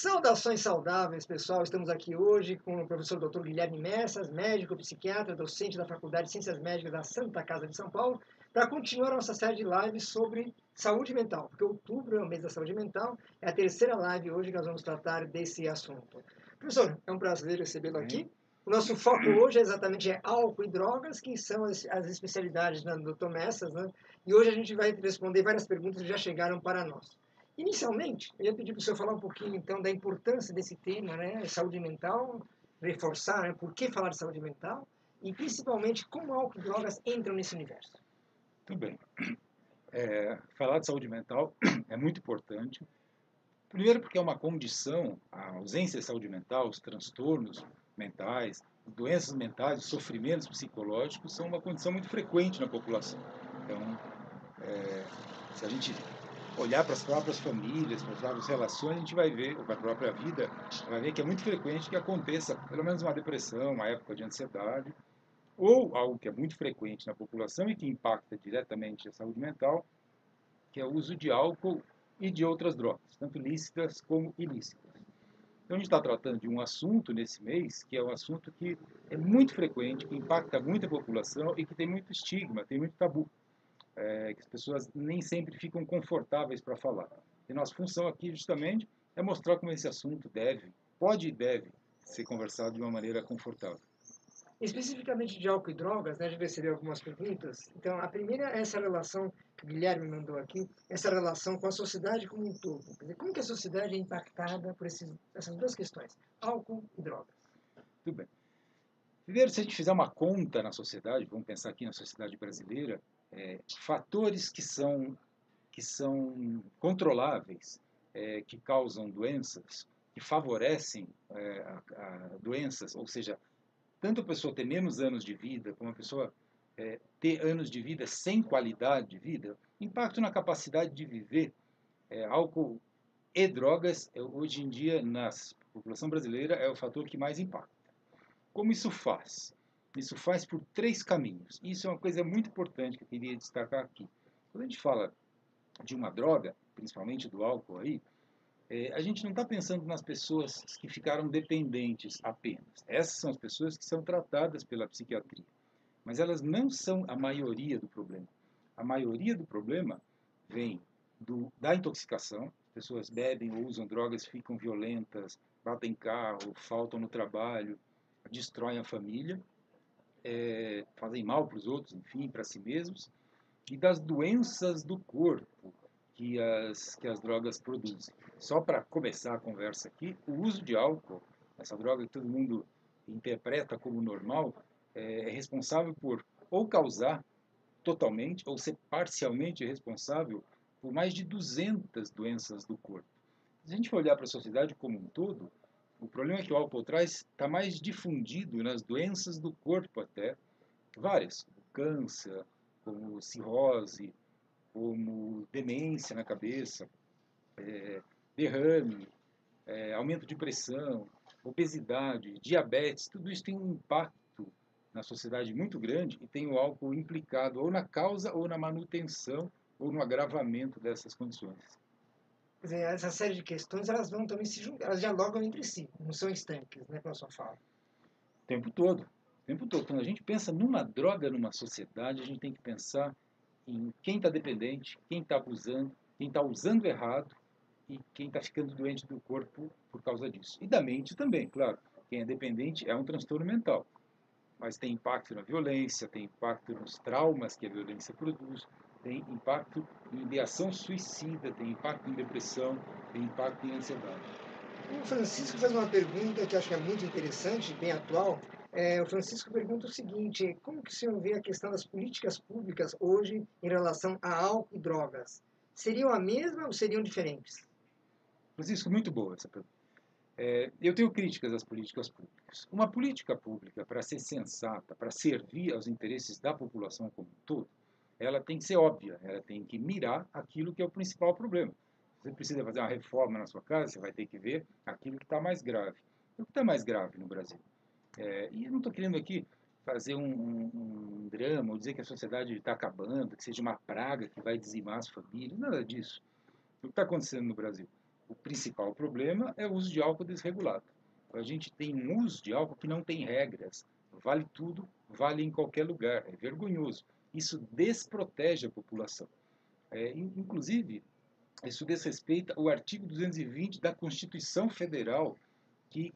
Saudações saudáveis, pessoal. Estamos aqui hoje com o professor Dr. Guilherme Messas, médico psiquiatra, docente da Faculdade de Ciências Médicas da Santa Casa de São Paulo, para continuar a nossa série de lives sobre saúde mental, porque outubro é o mês da saúde mental, é a terceira live hoje que nós vamos tratar desse assunto. Professor, é um prazer recebê-lo aqui. O nosso foco hoje é exatamente é álcool e drogas, que são as, as especialidades do Dr. Messas, né? E hoje a gente vai responder várias perguntas que já chegaram para nós. Inicialmente, eu ia pedir para o senhor falar um pouquinho, então, da importância desse tema, né, saúde mental, reforçar né, por que falar de saúde mental e, principalmente, como álcool e drogas entram nesse universo. Tudo bem. É, falar de saúde mental é muito importante. Primeiro porque é uma condição, a ausência de saúde mental, os transtornos mentais, doenças mentais, os sofrimentos psicológicos são uma condição muito frequente na população. Então, é, se a gente olhar para as próprias famílias, para as próprias relações, a gente vai ver, para a própria vida, vai ver que é muito frequente que aconteça pelo menos uma depressão, uma época de ansiedade, ou algo que é muito frequente na população e que impacta diretamente a saúde mental, que é o uso de álcool e de outras drogas, tanto lícitas como ilícitas. Então a gente está tratando de um assunto nesse mês que é um assunto que é muito frequente, que impacta muito a população e que tem muito estigma, tem muito tabu é, que as pessoas nem sempre ficam confortáveis para falar. E nossa função aqui, justamente, é mostrar como esse assunto deve, pode e deve ser conversado de uma maneira confortável. Especificamente de álcool e drogas, né, a gente recebeu algumas perguntas. Então, a primeira é essa relação que o Guilherme mandou aqui, essa relação com a sociedade como um todo. Quer dizer, como que a sociedade é impactada por esses, essas duas questões, álcool e drogas? Tudo bem. Primeiro, se a gente fizer uma conta na sociedade, vamos pensar aqui na sociedade brasileira, é, fatores que são, que são controláveis, é, que causam doenças, que favorecem é, a, a doenças, ou seja, tanto a pessoa ter menos anos de vida, como a pessoa é, ter anos de vida sem qualidade de vida, impacto na capacidade de viver. É, álcool e drogas, é, hoje em dia, na população brasileira, é o fator que mais impacta. Como isso faz? Isso faz por três caminhos. Isso é uma coisa muito importante que eu queria destacar aqui. Quando a gente fala de uma droga, principalmente do álcool aí, é, a gente não está pensando nas pessoas que ficaram dependentes apenas. Essas são as pessoas que são tratadas pela psiquiatria. Mas elas não são a maioria do problema. A maioria do problema vem do, da intoxicação. As pessoas bebem ou usam drogas, ficam violentas, batem carro, faltam no trabalho, destroem a família é, fazem mal para os outros, enfim, para si mesmos, e das doenças do corpo que as, que as drogas produzem. Só para começar a conversa aqui, o uso de álcool, essa droga que todo mundo interpreta como normal, é, é responsável por ou causar totalmente ou ser parcialmente responsável por mais de 200 doenças do corpo. Se a gente for olhar para a sociedade como um todo, o problema é que o álcool traz está mais difundido nas doenças do corpo até, várias, câncer, como cirrose, como demência na cabeça, é, derrame, é, aumento de pressão, obesidade, diabetes, tudo isso tem um impacto na sociedade muito grande e tem o álcool implicado ou na causa ou na manutenção ou no agravamento dessas condições. Quer dizer, essa série de questões, elas vão também se juntar, elas dialogam entre si, não são estanques, né, a sua fala. O tempo todo. O tempo todo. Quando a gente pensa numa droga numa sociedade, a gente tem que pensar em quem está dependente, quem está abusando, quem está usando errado e quem está ficando doente do corpo por causa disso. E da mente também, claro. Quem é dependente é um transtorno mental. Mas tem impacto na violência, tem impacto nos traumas que a violência produz, tem impacto em ideação suicida, tem impacto em depressão, tem impacto em ansiedade. O Francisco faz uma pergunta que acho que é muito interessante, bem atual. É, o Francisco pergunta o seguinte: como que o senhor vê a questão das políticas públicas hoje em relação a álcool e drogas? Seriam a mesma ou seriam diferentes? Francisco, muito boa essa pergunta. É, eu tenho críticas às políticas públicas. Uma política pública, para ser sensata, para servir aos interesses da população como um todo, ela tem que ser óbvia, ela tem que mirar aquilo que é o principal problema. Você precisa fazer uma reforma na sua casa, você vai ter que ver aquilo que está mais grave. O que está mais grave no Brasil? É, e eu não estou querendo aqui fazer um, um, um, drama ou dizer que a sociedade está acabando, que seja uma praga que vai dizimar as famílias, nada disso. O que está acontecendo no Brasil? o principal problema é o uso de álcool desregulado. A gente tem um uso de álcool que não tem regras. Vale tudo, vale em qualquer lugar. É vergonhoso. Isso desprotege a população. É, inclusive, isso desrespeita o artigo 220 da Constituição Federal, que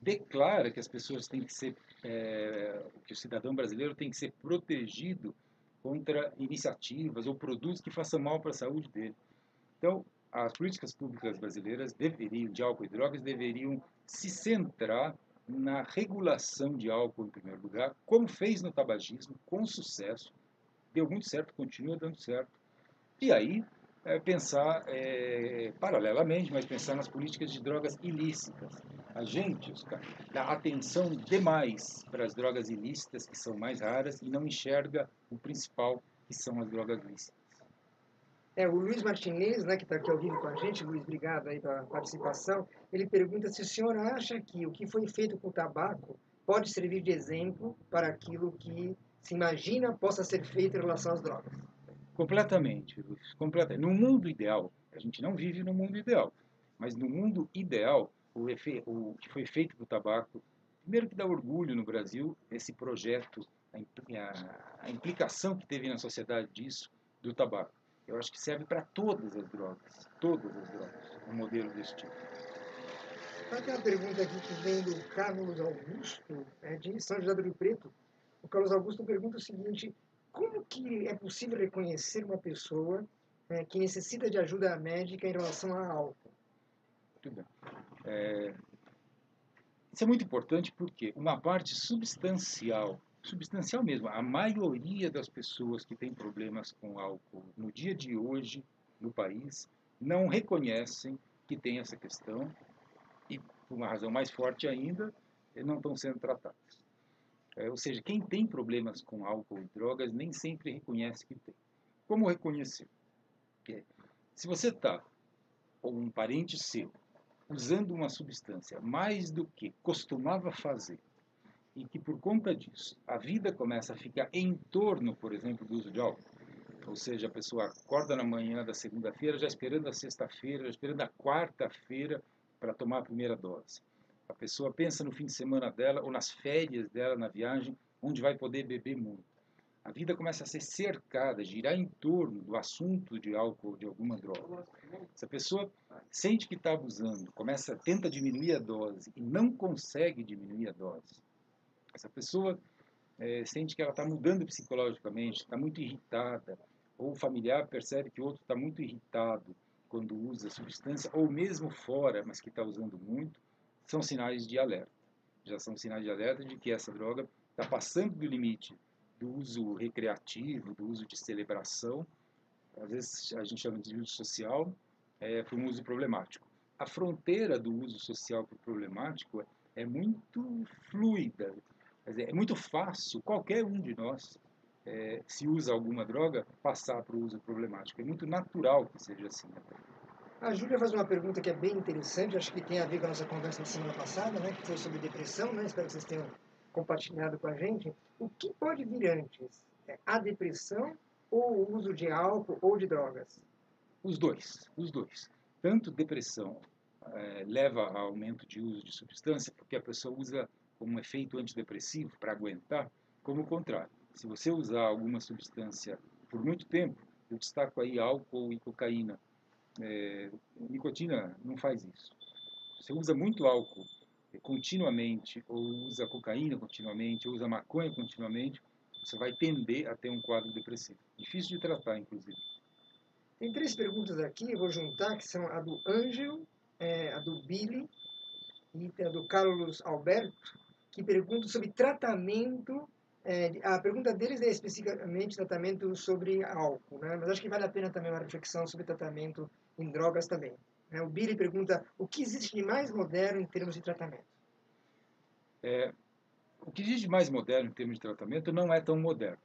declara que as pessoas têm que ser, é, que o cidadão brasileiro tem que ser protegido contra iniciativas ou produtos que façam mal para a saúde dele. Então, as políticas públicas brasileiras deveriam, de álcool e drogas, deveriam se centrar na regulação de álcool em primeiro lugar, como fez no tabagismo, com sucesso, deu muito certo, continua dando certo. E aí é, pensar é, paralelamente, mas pensar nas políticas de drogas ilícitas. A gente, Oscar, dá atenção demais para as drogas ilícitas, que são mais raras, e não enxerga o principal, que são as drogas lícitas. É, o Luiz Martinez, né, que está aqui ao vivo com a gente, Luiz, obrigado aí pela participação, ele pergunta se o senhor acha que o que foi feito com o tabaco pode servir de exemplo para aquilo que se imagina possa ser feito em relação às drogas. Completamente, Luiz. Completamente. No mundo ideal, a gente não vive no mundo ideal, mas no mundo ideal, o, efe, o que foi feito com o tabaco, primeiro que dá orgulho no Brasil, esse projeto, a, a implicação que teve na sociedade disso, do tabaco. Eu acho que serve para todas as drogas, todas as drogas, um modelo desse tipo. Tem uma pergunta aqui que vem do Carlos Augusto, é, de São José do Rio Preto. O Carlos Augusto pergunta o seguinte: como que é possível reconhecer uma pessoa é, que necessita de ajuda médica em relação a álcool? É, isso é muito importante porque uma parte substancial substancial mesmo. A maioria das pessoas que têm problemas com álcool no dia de hoje no país não reconhecem que tem essa questão e, por uma razão mais forte ainda, não estão sendo tratadas. É, ou seja, quem tem problemas com álcool e drogas nem sempre reconhece que tem. Como reconhecer? É, se você está, ou um parente seu, usando uma substância mais do que costumava fazer e que por conta disso a vida começa a ficar em torno, por exemplo, do uso de álcool. Ou seja, a pessoa acorda na manhã da segunda-feira já esperando a sexta-feira, já esperando a quarta-feira para tomar a primeira dose. A pessoa pensa no fim de semana dela ou nas férias dela na viagem, onde vai poder beber muito. A vida começa a ser cercada, girar em torno do assunto de álcool de alguma droga. Se a pessoa sente que está abusando, começa, tenta diminuir a dose e não consegue diminuir a dose, essa pessoa é, sente que ela está mudando psicologicamente, está muito irritada, ou o familiar percebe que o outro está muito irritado quando usa substância, ou mesmo fora, mas que está usando muito, são sinais de alerta. Já são sinais de alerta de que essa droga está passando do limite do uso recreativo, do uso de celebração, às vezes a gente chama de uso social, é, para um uso problemático. A fronteira do uso social para o problemático é muito fluida, Dizer, é muito fácil qualquer um de nós, é, se usa alguma droga, passar para o uso problemático. É muito natural que seja assim. A Júlia faz uma pergunta que é bem interessante, acho que tem a ver com a nossa conversa da semana passada, né, que foi sobre depressão, né, espero que vocês tenham compartilhado com a gente. O que pode vir antes? É a depressão ou o uso de álcool ou de drogas? Os dois, os dois. Tanto depressão é, leva a aumento de uso de substância, porque a pessoa usa como um efeito antidepressivo para aguentar, como o contrário. Se você usar alguma substância por muito tempo, eu destaco aí álcool e cocaína. É, nicotina não faz isso. Você usa muito álcool continuamente, ou usa cocaína continuamente, ou usa maconha continuamente, você vai tender a ter um quadro depressivo. Difícil de tratar, inclusive. Tem três perguntas aqui, eu vou juntar, que são a do Ângelo, é, a do Billy e a do Carlos Alberto que perguntam sobre tratamento. É, a pergunta deles é especificamente tratamento sobre álcool, né? mas acho que vale a pena também uma reflexão sobre tratamento em drogas também. Né? O Billy pergunta o que existe de mais moderno em termos de tratamento. É, o que existe de mais moderno em termos de tratamento não é tão moderno.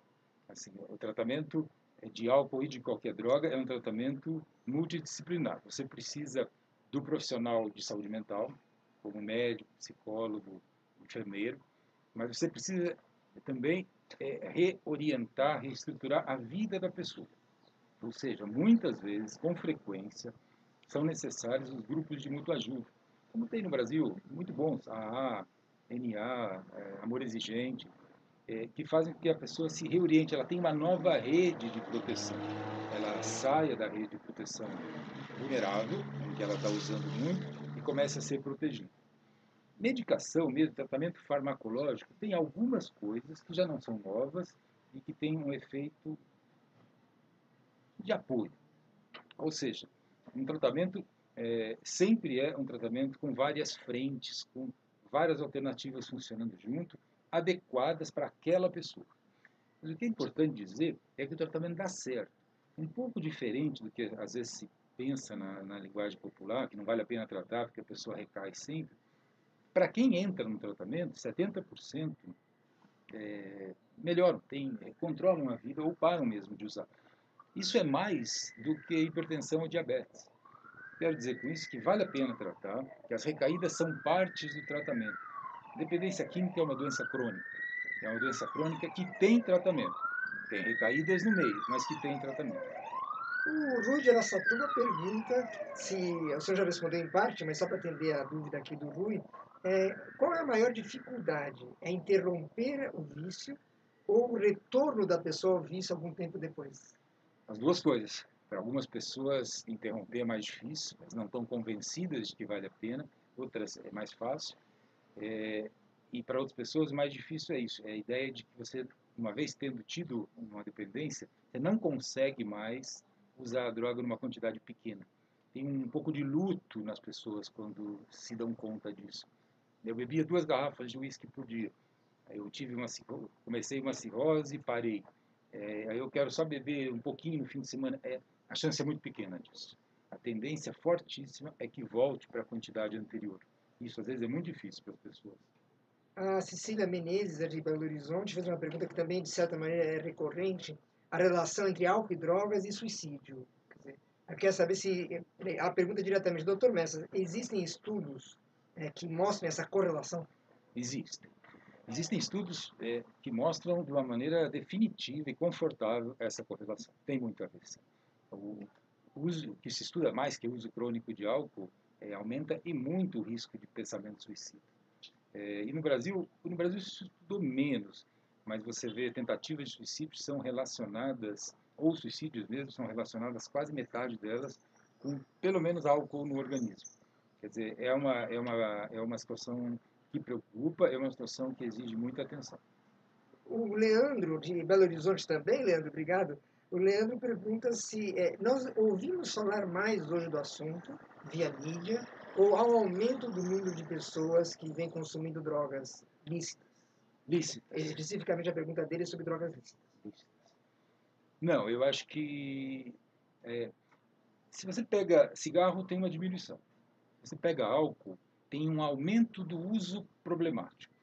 Assim, o tratamento de álcool e de qualquer droga é um tratamento multidisciplinar. Você precisa do profissional de saúde mental, como médico, psicólogo, enfermeiro, mas você precisa também é, reorientar, reestruturar a vida da pessoa. Ou seja, muitas vezes, com frequência, são necessários os grupos de mútua ajuda, como tem no Brasil, muito bons, AA, NA, é, Amor Exigente, é, que fazem com que a pessoa se reoriente, ela tem uma nova rede de proteção. Ela saia da rede de proteção vulnerável, que ela está usando muito, e comece a ser protegida. Medicação mesmo, tratamento farmacológico, tem algumas coisas que já não são novas e que têm um efeito de apoio. Ou seja, um tratamento é, sempre é um tratamento com várias frentes, com várias alternativas funcionando junto, adequadas para aquela pessoa. Mas o que é importante dizer é que o tratamento dá certo. Um pouco diferente do que às vezes se pensa na, na linguagem popular, que não vale a pena tratar porque a pessoa recai sempre. Para quem entra no tratamento, 70% é, melhoram, tem, é, controlam a vida ou param mesmo de usar. Isso é mais do que hipertensão ou diabetes. Quero dizer com isso que vale a pena tratar, que as recaídas são partes do tratamento. Dependência química é uma doença crônica. É uma doença crônica que tem tratamento. Tem recaídas no meio, mas que tem tratamento. O Rui de Aracatuba pergunta se, o senhor já respondeu em parte, mas só para atender a dúvida aqui do Rui, é, qual é a maior dificuldade? É interromper o vício ou o retorno da pessoa ao vício algum tempo depois? As duas coisas. Para algumas pessoas, interromper é mais difícil, mas não estão convencidas de que vale a pena. Outras é mais fácil. É, e para outras pessoas, mais difícil é isso: é a ideia de que você, uma vez tendo tido uma dependência, você não consegue mais usar a droga numa quantidade pequena. Tem um pouco de luto nas pessoas quando se dão conta disso. Eu bebia duas garrafas de uísque por dia. Eu tive uma comecei uma cirrose e parei. É, eu quero só beber um pouquinho no fim de semana. É, a chance é muito pequena disso. A tendência fortíssima é que volte para a quantidade anterior. Isso às vezes é muito difícil para as pessoas. A Cecília Menezes, de Belo Horizonte, fez uma pergunta que também, de certa maneira, é recorrente. A relação entre álcool e drogas e suicídio. Quer dizer, quer saber se... A pergunta é diretamente, doutor Messa, existem estudos é, que mostrem essa correlação? Existem. Existem estudos é, que mostram de uma maneira definitiva e confortável essa correlação. Tem muito a ver. O uso que se estuda mais que o uso crônico de álcool é, aumenta e muito o risco de pensamento suicida. É, e no Brasil, no Brasil se estudou menos, mas você vê tentativas de suicídio são relacionadas, ou suicídios mesmo, são relacionadas quase metade delas com pelo menos álcool no organismo. Quer dizer, é uma, é uma, é uma situação que preocupa, é uma situação que exige muita atenção. O Leandro, de Belo Horizonte também, Leandro, obrigado. O Leandro pergunta se é, nós ouvimos falar mais hoje do assunto via mídia ou ao aumento do número de pessoas que vêm consumindo drogas lícitas. Lícitas. Especificamente a pergunta dele é sobre drogas lícitas. lícitas. Não, eu acho que é, se você pega cigarro tem uma diminuição. Se você pega álcool tem um aumento do uso problemático.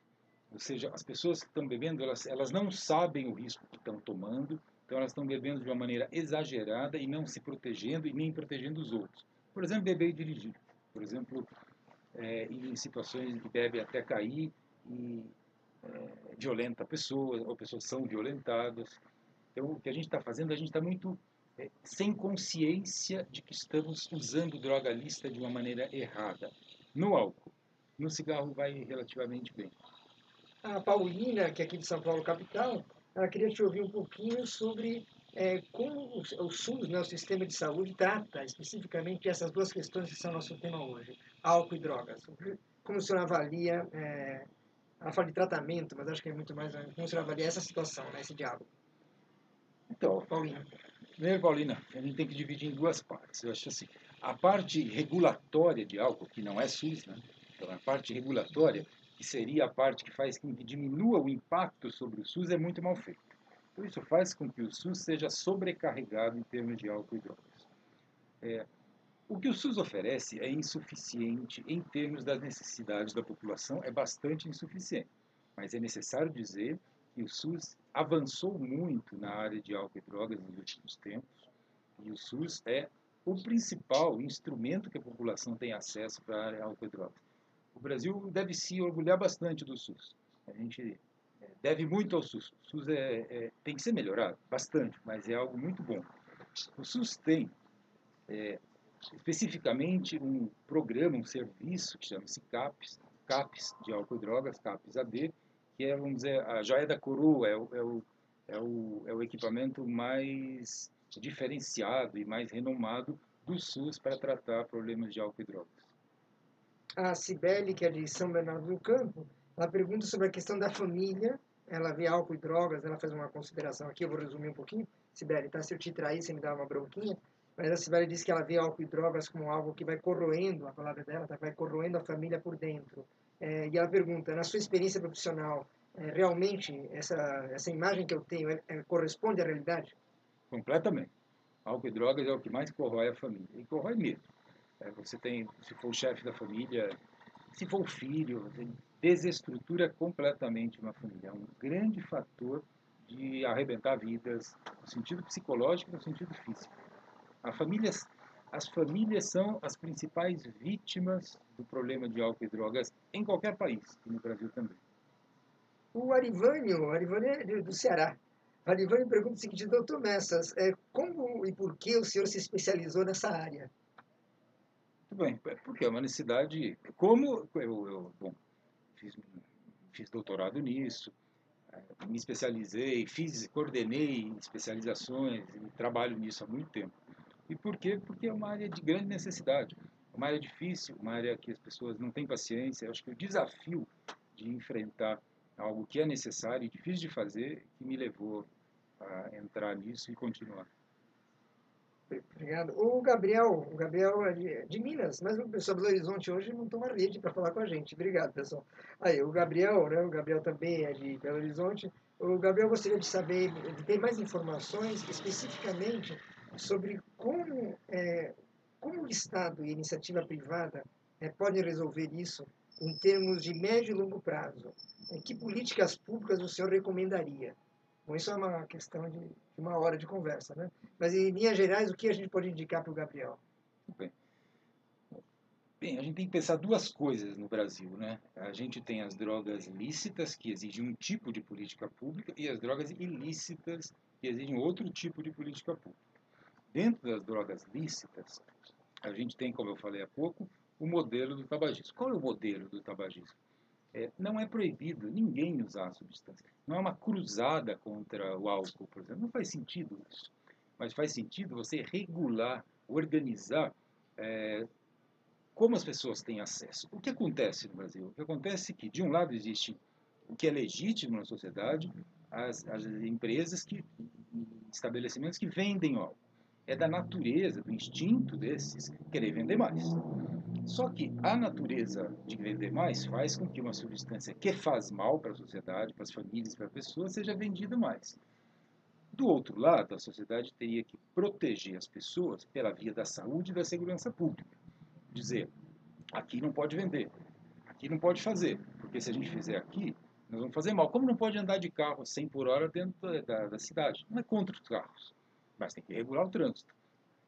Ou seja, as pessoas que estão bebendo elas, elas não sabem o risco que estão tomando então elas estão bebendo de uma maneira exagerada e não se protegendo e nem protegendo os outros. Por exemplo, beber e dirigir. Por exemplo, é, em situações que bebe até cair e é, violenta pessoas, ou pessoas são violentadas. Então o que a gente está fazendo, a gente está muito é, sem consciência de que estamos usando droga lista de uma maneira errada. No álcool, no cigarro vai relativamente bem. A Paulina, que é aqui de São Paulo, capital, eu queria te ouvir um pouquinho sobre é, como o, SUS, né, o sistema de saúde, trata especificamente essas duas questões que são nosso tema hoje, álcool e drogas. Como o senhor avalia, é, ela fala de tratamento, mas acho que é muito mais, né, como o senhor avalia essa situação, né, esse diálogo? Então, Paulina. Primeiro, Paulina, a gente tem que dividir em duas partes. Eu acho assim, a parte regulatória de álcool, que não é SUS, né? Então, a parte regulatória que seria a parte que faz com que diminua o impacto sobre o SUS, é muito mal feito. Então, isso faz com que o SUS seja sobrecarregado em termos de álcool e drogas. É, o que o SUS oferece é insuficiente em termos das necessidades da população, é bastante insuficiente. Mas é necessário dizer que o SUS avançou muito na área de álcool e drogas nos últimos tempos, e o SUS é o principal instrumento que a população tem acesso para álcool e drogas. O Brasil deve se orgulhar bastante do SUS. A gente é, deve muito ao SUS. O SUS é, é, tem que ser melhorado, bastante, mas é algo muito bom. O SUS tem é, especificamente um programa, um serviço que chama-se CAPES, CAPES de álcool e drogas, CAPES AD, que é, vamos dizer, a joia da coroa, é é o, é o, é o equipamento mais diferenciado e mais renomado do SUS para tratar problemas de álcool e drogas. A Cibele, que é de São Bernardo do Campo, ela pergunta sobre a questão da família. Ela vê álcool e drogas, ela faz uma consideração aqui, eu vou resumir um pouquinho. Sibeli, tá? Se eu te trair, você me dá uma bronquinha. Mas a Sibeli diz que ela vê álcool e drogas como algo que vai corroendo, a palavra dela, tá? vai corroendo a família por dentro. É, e ela pergunta, na sua experiência profissional, é, realmente essa, essa imagem que eu tenho é, é, corresponde à realidade? Completamente. Álcool e drogas é o que mais corrói a família. E corrói mesmo. É, você tem, se for o chefe da família, se for o filho, desestrutura completamente uma família. É um grande fator de arrebentar vidas, no sentido psicológico e no sentido físico. A famílias, as famílias são as principais vítimas do problema de álcool e drogas em qualquer país, e no Brasil também. O Arivânio, o Arivânio é do Ceará. O Arivânio pergunta o seguinte, doutor Messas, é, como e por que o senhor se especializou nessa área? Muito bem, é porque é uma necessidade. Como eu, eu bom, fiz, fiz doutorado nisso, eh, me especializei, fiz, coordenei especializações e trabalho nisso há muito tempo. E por quê? Porque é uma área de grande necessidade, uma área difícil, uma área que as pessoas não têm paciência. Eu acho que o desafio de enfrentar algo que é necessário e difícil de fazer que me levou a entrar nisso e continuar. Obrigado. O Gabriel, o Gabriel é de, Minas, mas o pessoal do Horizonte hoje não toma rede para falar com a gente. Obrigado, pessoal. Aí, o Gabriel, né? O Gabriel também é de Belo Horizonte. O Gabriel gostaria de saber, de ter mais informações especificamente sobre como, é, como o Estado e a iniciativa privada é, podem resolver isso em termos de médio e longo prazo. É, que políticas públicas o senhor recomendaria? Bom, isso é uma questão de, uma hora de conversa, né? Mas, em linhas gerais, o que a gente pode indicar para o Gabriel? Bem. Bem, a gente tem que pensar duas coisas no Brasil, né? A gente tem as drogas lícitas, que exigem um tipo de política pública, e as drogas ilícitas, que exigem outro tipo de política pública. Dentro das drogas lícitas, a gente tem, como eu falei há pouco, o modelo do tabagismo. Qual é o modelo do tabagismo? É, não é proibido ninguém usar a substância. Não é uma cruzada contra o álcool, por exemplo. Não faz sentido isso. Mas faz sentido você regular, organizar é, como as pessoas têm acesso. O que acontece no Brasil? O que acontece é que, de um lado, existe o que é legítimo na sociedade, as, as empresas que estabelecimentos que vendem álcool. É da natureza, do instinto desses querer vender mais. Só que a natureza de vender mais faz com que uma substância que faz mal para a sociedade, para as famílias, para a pessoa, seja vendida mais. Do outro lado, a sociedade teria que proteger as pessoas pela via da saúde e da segurança pública. Dizer, aqui não pode vender, aqui não pode fazer, porque se a gente fizer aqui, nós vamos fazer mal. Como não pode andar de carro 100 por hora dentro da, da cidade? Não é contra os carros, mas tem que regular o trânsito.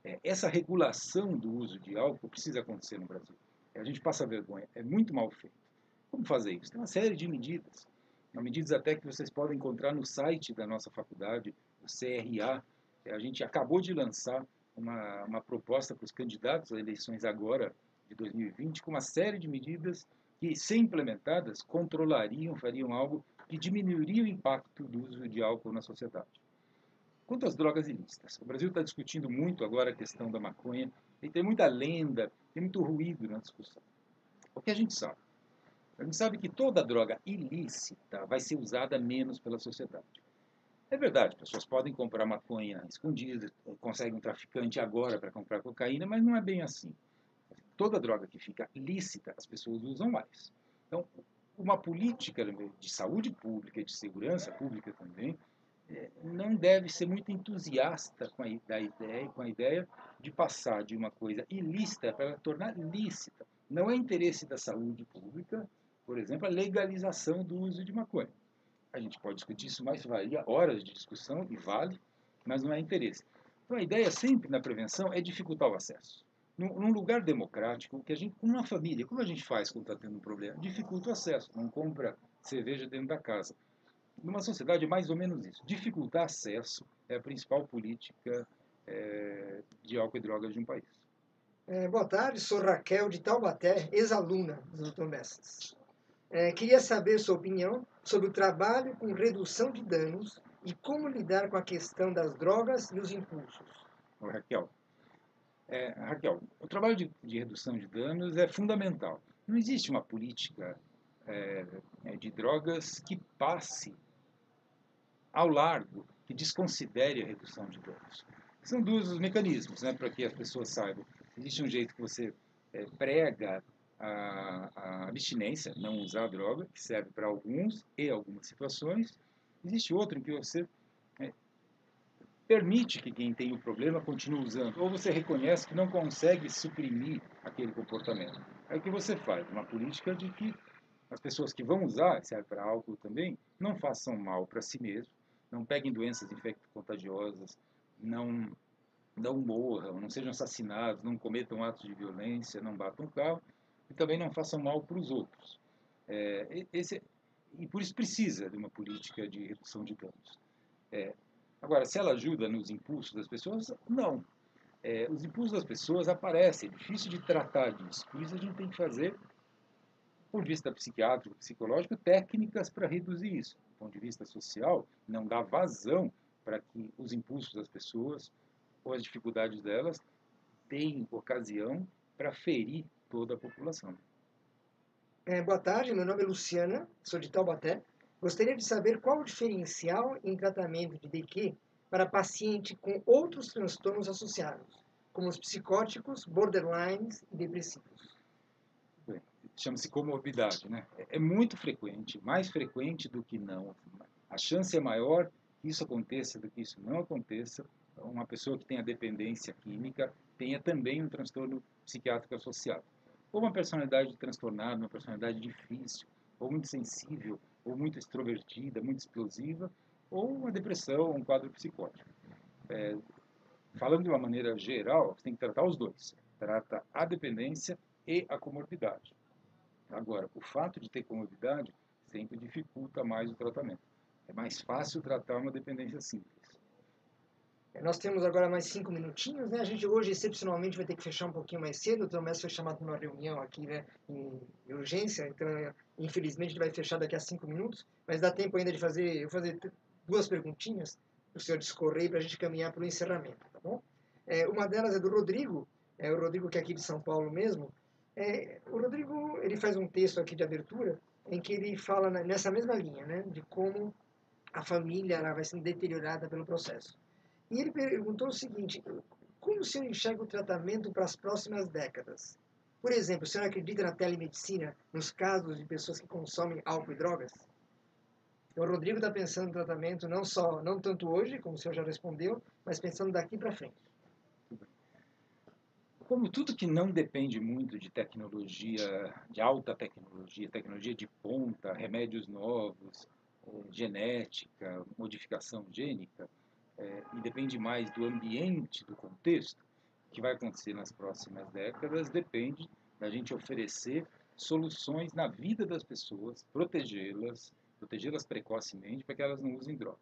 É, essa regulação do uso de álcool precisa acontecer no Brasil. A gente passa vergonha, é muito mal feito. Como fazer isso? Tem uma série de medidas. Medidas até que vocês podem encontrar no site da nossa faculdade, o CRA. A gente acabou de lançar uma, uma proposta para os candidatos às eleições agora, de 2020, com uma série de medidas que, se implementadas, controlariam, fariam algo que diminuiria o impacto do uso de álcool na sociedade. Quanto às drogas ilícitas, o Brasil está discutindo muito agora a questão da maconha, e tem muita lenda, tem muito ruído na discussão. O que a gente sabe? A gente sabe que toda droga ilícita vai ser usada menos pela sociedade. É verdade, pessoas podem comprar maconha escondida, conseguem um traficante agora para comprar cocaína, mas não é bem assim. Toda droga que fica lícita, as pessoas usam mais. Então, uma política de saúde pública e de segurança pública também não deve ser muito entusiasta com a, da ideia, com a ideia de passar de uma coisa ilícita para tornar lícita. Não é interesse da saúde pública, por exemplo, a legalização do uso de maconha. A gente pode discutir isso, mas varia horas de discussão e vale, mas não é interesse. Então a ideia sempre na prevenção é dificultar o acesso. Num, num lugar democrático, que a gente, com uma família, como a gente faz quando está tendo um problema? Dificulta o acesso, não compra cerveja dentro da casa numa sociedade é mais ou menos isso. Dificultar acesso é a principal política é, de álcool e drogas de um país. É, boa tarde, sou Raquel de Taubaté, ex-aluna do Dr. Messas. É, queria saber sua opinião sobre o trabalho com redução de danos e como lidar com a questão das drogas e os impulsos. Raquel, é, Raquel, o trabalho de, de, redução de danos é fundamental. Não existe uma política é, é de drogas que passe ao largo, que desconsidere a redução de danos. São dois os mecanismos, né, para que as pessoas saibam. Existe um jeito que você é, prega a, a abstinência, não usar droga, que serve para alguns e algumas situações. Existe outro em que você é, permite que quem tem o problema continue usando, ou você reconhece que não consegue suprimir aquele comportamento. Aí o que você faz? Uma política de que as pessoas que vão usar, serve para álcool também, não façam mal para si mesmo, não peguem doenças infecto-contagiosas, não, não morram, não sejam assassinados, não cometam atos de violência, não batam carro, e também não façam mal para os outros. É, esse, e por isso precisa de uma política de redução de danos. É, agora, se ela ajuda nos impulsos das pessoas, não. É, os impulsos das pessoas aparecem, é difícil de tratar disso. Por isso a gente tem que fazer, de vista psiquiátrico, psicológico, técnicas para reduzir isso. Ponto de vista social, não dá vazão para que os impulsos das pessoas ou as dificuldades delas deem ocasião para ferir toda a população. É, boa tarde, meu nome é Luciana, sou de Taubaté. Gostaria de saber qual o diferencial em tratamento de DQ para paciente com outros transtornos associados, como os psicóticos, borderlines e depressivos. Chama-se comorbidade, né? É, é muito frequente, mais frequente do que não. A chance é maior que isso aconteça do que isso não aconteça. Uma pessoa que tenha dependência química tenha também um transtorno psiquiátrico associado ou uma personalidade transtornada, uma personalidade difícil, ou muito sensível, ou muito extrovertida, muito explosiva, ou uma depressão, um quadro psicótico. É, falando de uma maneira geral, você tem que tratar os dois. Trata a dependência e a comorbidade. Agora, o fato de ter comorbidade sempre dificulta mais o tratamento. É mais fácil tratar uma dependência simples. Nós temos agora mais cinco minutinhos, né? A gente hoje, excepcionalmente, vai ter que fechar um pouquinho mais cedo. O Tomás foi chamado para uma reunião aqui, né? Em, urgência, então, infelizmente, ele vai fechar daqui a cinco minutos. Mas dá tempo ainda de fazer, eu fazer duas perguntinhas para o senhor discorrer para a gente caminhar para o encerramento, tá bom? É, uma delas é do Rodrigo, é o Rodrigo que é aqui de São Paulo mesmo. É, o Rodrigo, ele faz um texto aqui de abertura em que ele fala nessa mesma linha, né? De como a família ela vai sendo deteriorada pelo processo. E ele perguntou o seguinte: como o senhor enxerga o tratamento para as próximas décadas? Por exemplo, o senhor acredita na telemedicina nos casos de pessoas que consomem álcool e drogas? Então, o Rodrigo está pensando no tratamento não só, não tanto hoje, como o senhor já respondeu, mas pensando daqui para frente. Como tudo que não depende muito de tecnologia, de alta tecnologia, tecnologia de ponta, remédios novos, eh, genética, modificação gênica, é, e depende mais do ambiente, do contexto, o que vai acontecer nas próximas décadas depende da gente oferecer soluções na vida das pessoas, protegê-las, protegê-las precocemente para que elas não usem drogas.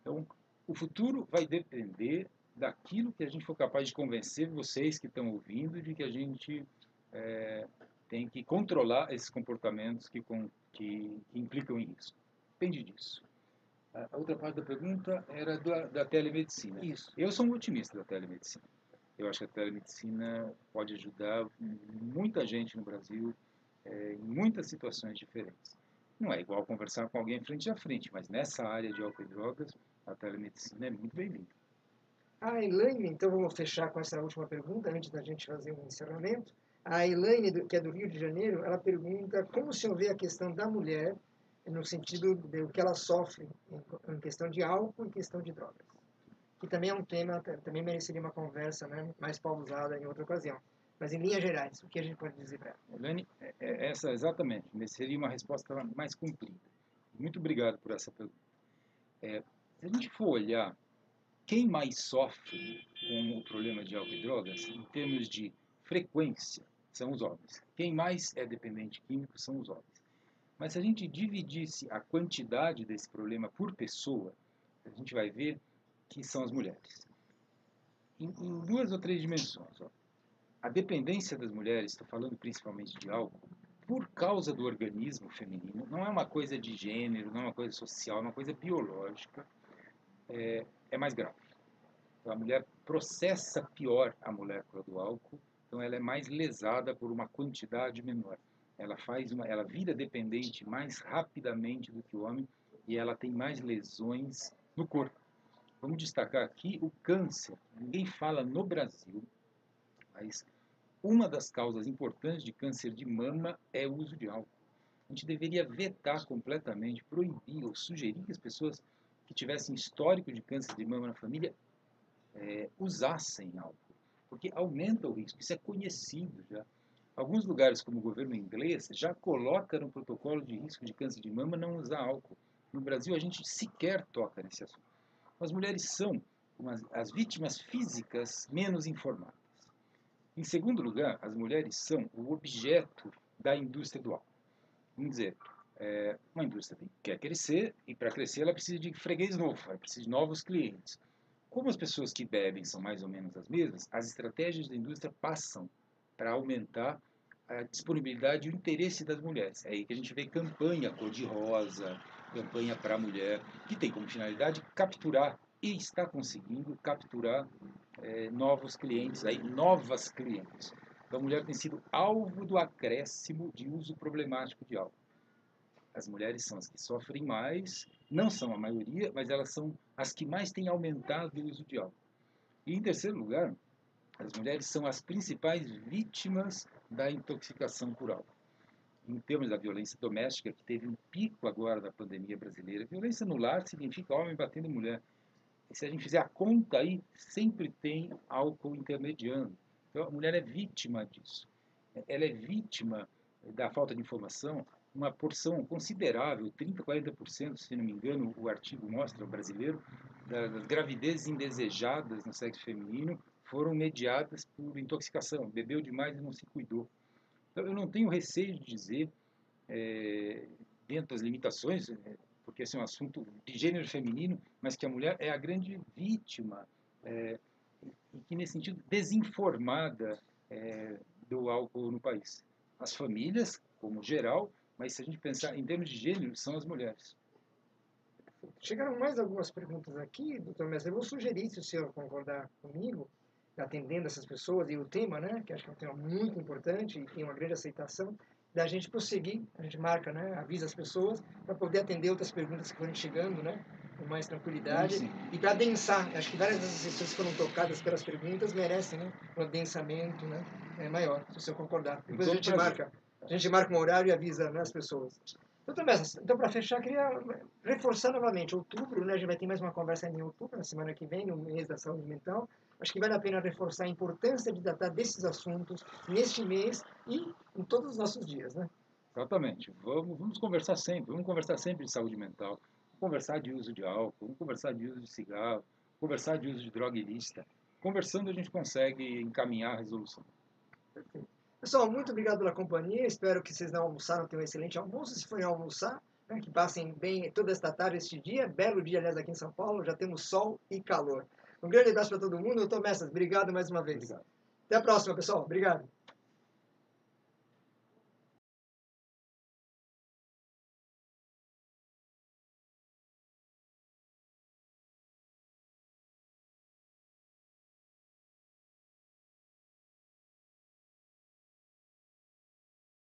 Então, o futuro vai depender daquilo que a gente for capaz de convencer vocês que estão ouvindo de que a gente é, tem que controlar esses comportamentos que, com, que, que implicam em risco. Depende disso. A outra parte da pergunta era da, da telemedicina. Isso. Eu sou um otimista da telemedicina. Eu acho que a telemedicina pode ajudar muita gente no Brasil é, em muitas situações diferentes. Não é igual conversar com alguém frente a frente, mas nessa área de álcool e drogas, a telemedicina é muito bem-vinda. A Elaine, então vamos fechar com essa última pergunta antes da gente fazer um encerramento. A Elaine, que é do Rio de Janeiro, ela pergunta como o senhor vê a questão da mulher no sentido do que ela sofre em, questão de álcool e questão de drogas. Que também é um tema, também mereceria uma conversa né, mais pausada em outra ocasião. Mas, em linhas gerais, o que a gente pode dizer para ela? Elane, é, é essa exatamente, seria uma resposta mais cumprida. Muito obrigado por essa pergunta. É, se a gente for olhar quem mais sofre com o problema de álcool e drogas, em termos de frequência, são os homens. Quem mais é dependente químico são os homens. Mas se a gente dividisse a quantidade desse problema por pessoa, a gente vai ver que são as mulheres. Em, em duas ou três dimensões. Ó. a dependência das mulheres, estou falando principalmente de álcool, por causa do organismo feminino, não é uma coisa de gênero, não é uma coisa social, é uma coisa biológica, é, é mais grave. Então, a mulher processa pior a molécula do álcool, então ela é mais lesada por uma quantidade menor. Ela faz uma, ela vira dependente mais rapidamente do que o homem e ela tem mais lesões no corpo. Vamos destacar aqui o câncer. Ninguém fala no Brasil, mas uma das causas importantes de câncer de mama é o uso de álcool. A gente deveria vetar completamente, proibir ou sugerir que as pessoas que tivessem histórico de câncer de mama na família é, usassem álcool, porque aumenta o risco. Isso é conhecido já. Alguns lugares, como o governo inglês, já coloca no protocolo de risco de câncer de mama não usar álcool. No Brasil, a gente sequer toca nesse assunto. As mulheres são umas, as vítimas físicas menos informadas. Em segundo lugar, as mulheres são o objeto da indústria do álcool. Vamos dizer, é, uma indústria quer crescer e para crescer ela precisa de freguês novo, ela precisa de novos clientes. Como as pessoas que bebem são mais ou menos as mesmas, as estratégias da indústria passam para aumentar a disponibilidade e o interesse das mulheres. É aí que a gente vê campanha cor-de-rosa, campanha para a mulher, que tem como finalidade capturar e está conseguindo capturar é, novos clientes, aí, novas clientes. Então a mulher tem sido alvo do acréscimo de uso problemático de álcool. As mulheres são as que sofrem mais, não são a maioria, mas elas são as que mais têm aumentado o uso de álcool. E em terceiro lugar, as mulheres são as principais vítimas da intoxicação por álcool. Em termos da violência doméstica, que teve um pico agora da pandemia brasileira, violência no lar significa homem batendo mulher. E se a gente fizer a conta aí, sempre tem álcool intermediando. Então a mulher é vítima disso. Ela é vítima da falta de informação. Uma porção considerável, 30%, 40%, se não me engano, o artigo mostra, o brasileiro, das gravidezes indesejadas no sexo feminino foram mediadas por intoxicação. Bebeu demais e não se cuidou. Então, eu não tenho receio de dizer, é, dentro das limitações, é, porque esse é um assunto de gênero feminino, mas que a mulher é a grande vítima, é, e que, nesse sentido, desinformada é, do álcool no país. As famílias, como geral, mas se a gente pensar em termos de gênero, são as mulheres. Chegaram mais algumas perguntas aqui, doutor Mestre. Eu vou sugerir, se o senhor concordar comigo, atendendo essas pessoas e o tema, né, que acho que é um tema muito importante e tem uma grande aceitação, da gente prosseguir, a gente marca, né, avisa as pessoas para poder atender outras perguntas que forem chegando, né, com mais tranquilidade sim, sim. e para adensar. Acho que várias das pessoas que foram tocadas pelas perguntas merecem, né, um adensamento, né, é maior, se o senhor concordar. Depois a gente marca, a gente marca um horário e avisa né, as pessoas. Messas, então para fechar, queria reforçar novamente, outubro, né, a gente vai ter mais uma conversa em outubro, na semana que vem, no mês da saúde mental, Acho que vale a pena reforçar a importância de tratar desses assuntos neste mês e em todos os nossos dias, né? Exatamente. Vamos, vamos conversar sempre. Vamos conversar sempre de saúde mental. Vamos conversar de uso de álcool. Vamos conversar de uso de cigarro. Conversar de uso de droga ilícita. Conversando a gente consegue encaminhar a resolução. Perfeito. Pessoal, muito obrigado pela companhia. Espero que vocês não almoçaram, tenham um excelente almoço. Se forem almoçar, né, que passem bem toda esta tarde, este dia. Belo dia, aliás, aqui em São Paulo. Já temos sol e calor. Um grande abraço para todo mundo. Doutor Messas, obrigado mais uma vez. Obrigado. Até a próxima, pessoal. Obrigado.